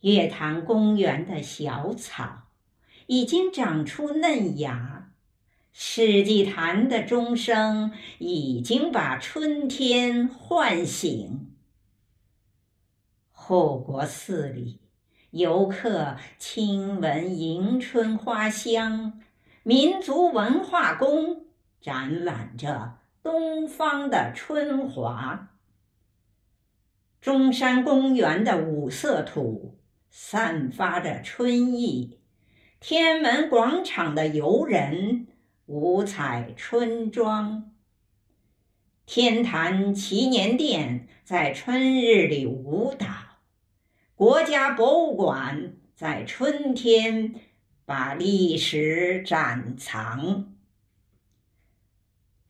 月坛公园的小草已经长出嫩芽，世纪坛的钟声已经把春天唤醒。护国寺里，游客亲闻迎春花香，民族文化宫展览着东方的春华。中山公园的五色土。散发着春意，天安门广场的游人五彩春装，天坛祈年殿在春日里舞蹈，国家博物馆在春天把历史展藏。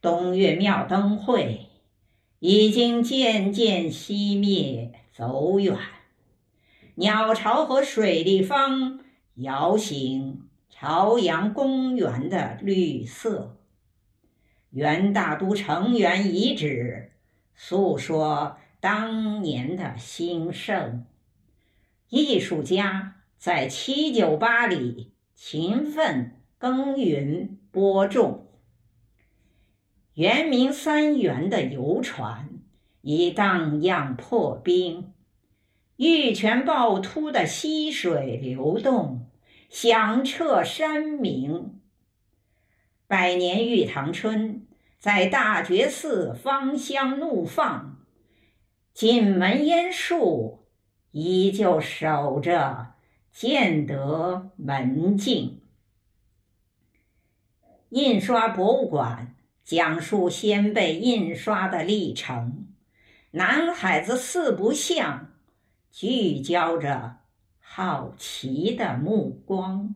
东岳庙灯会已经渐渐熄灭，走远。鸟巢和水立方摇醒朝阳公园的绿色，元大都城垣遗址诉说当年的兴盛。艺术家在七九八里勤奋耕耘播种。圆明三元的游船已荡漾破冰。玉泉趵突的溪水流动，响彻山明。百年玉堂春在大觉寺芳香怒放，锦门烟树依旧守着建德门径。印刷博物馆讲述先辈印刷的历程，南海子四不像。聚焦着好奇的目光。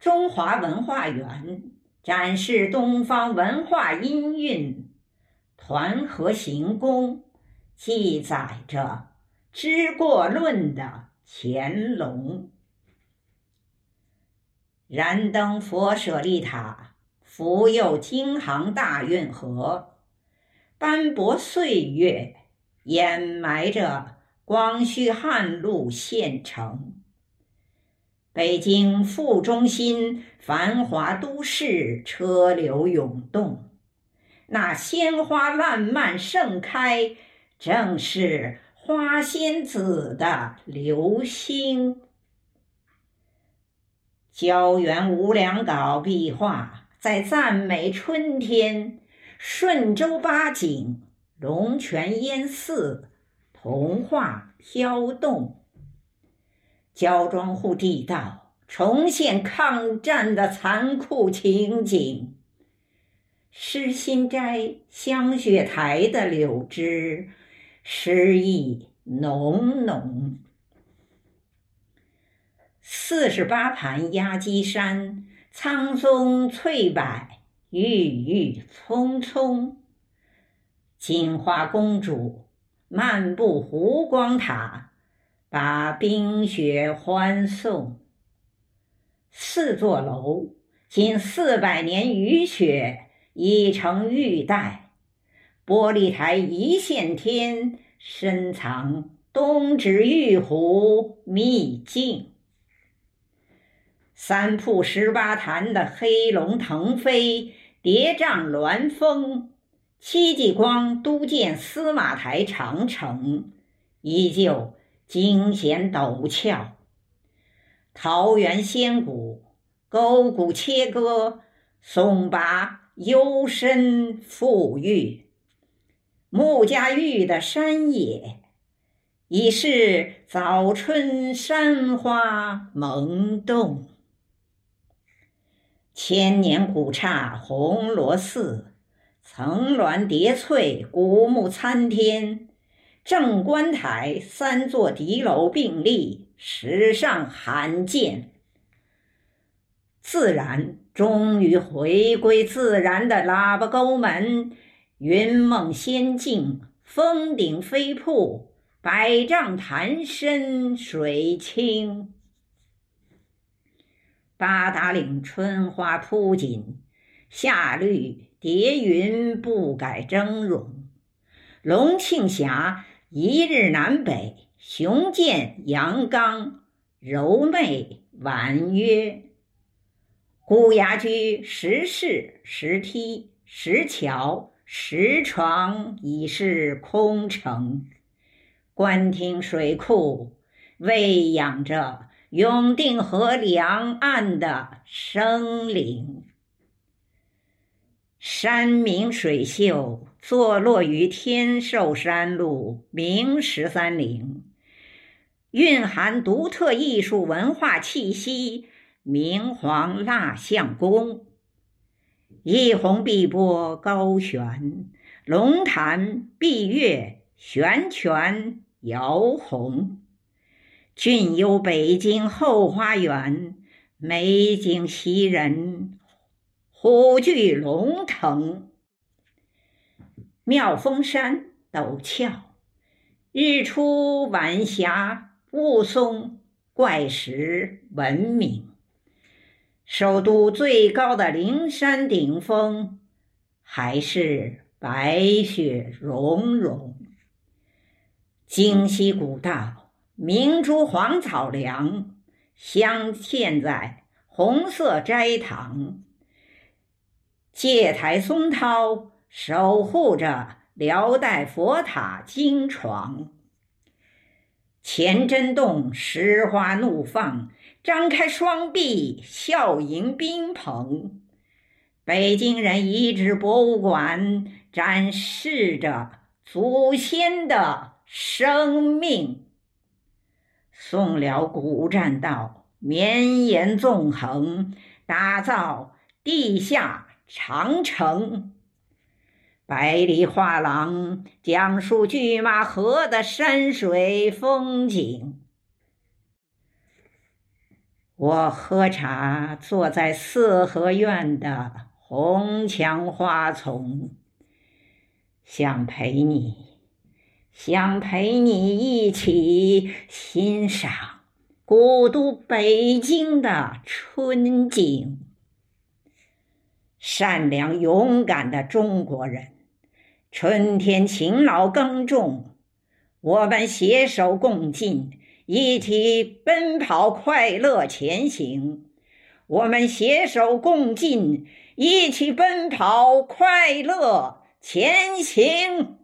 中华文化园展示东方文化音韵，团河行宫记载着知过论的乾隆。燃灯佛舍利塔福佑京杭大运河，斑驳岁月掩埋着。光绪汉路县城，北京副中心繁华都市，车流涌动。那鲜花烂漫盛开，正是花仙子的流星。胶原无量稿壁画在赞美春天，顺州八景，龙泉烟寺。童话飘动，焦庄户地道重现抗战的残酷情景。诗心斋香雪台的柳枝，诗意浓浓。四十八盘压鸡山，苍松翠柏郁郁葱葱。金花公主。漫步湖光塔，把冰雪欢送。四座楼，近四百年雨雪已成玉带。玻璃台一线天，深藏东指玉壶秘境。三瀑十八潭的黑龙腾飞，叠嶂峦峰。戚继光督建司马台长城，依旧惊险陡峭。桃源仙谷沟谷切割，松拔幽深富郁。穆家峪的山野，已是早春山花萌动。千年古刹红螺寺。层峦叠翠，古木参天，正观台三座敌楼并立，史上罕见。自然，终于回归自然的喇叭沟门，云梦仙境，峰顶飞瀑，百丈潭深水清。八达岭春花铺锦，夏绿叠云不改峥嵘。龙庆峡一日南北，雄健阳刚，柔媚婉约。古崖居石室、石梯、石桥、石床已是空城，官厅水库喂养着永定河两岸的生灵。山明水秀，坐落于天寿山路明十三陵，蕴含独特艺术文化气息。明皇蜡像宫，一泓碧波高悬，龙潭碧月悬泉摇红。俊幽北京后花园，美景袭人，虎踞龙腾。妙峰山陡峭，日出晚霞雾凇，怪石闻名。首都最高的灵山顶峰，还是白雪融融。京西古道，明珠黄草梁镶嵌在红色斋堂，戒台松涛守护着辽代佛塔经床。钱真洞石花怒放。张开双臂，笑迎宾朋。北京人遗址博物馆展示着祖先的生命。宋辽古栈道绵延纵横，打造地下长城。百里画廊讲述拒马河的山水风景。我喝茶，坐在四合院的红墙花丛，想陪你，想陪你一起欣赏古都北京的春景。善良勇敢的中国人，春天勤劳耕种，我们携手共进。一起奔跑，快乐前行。我们携手共进，一起奔跑，快乐前行。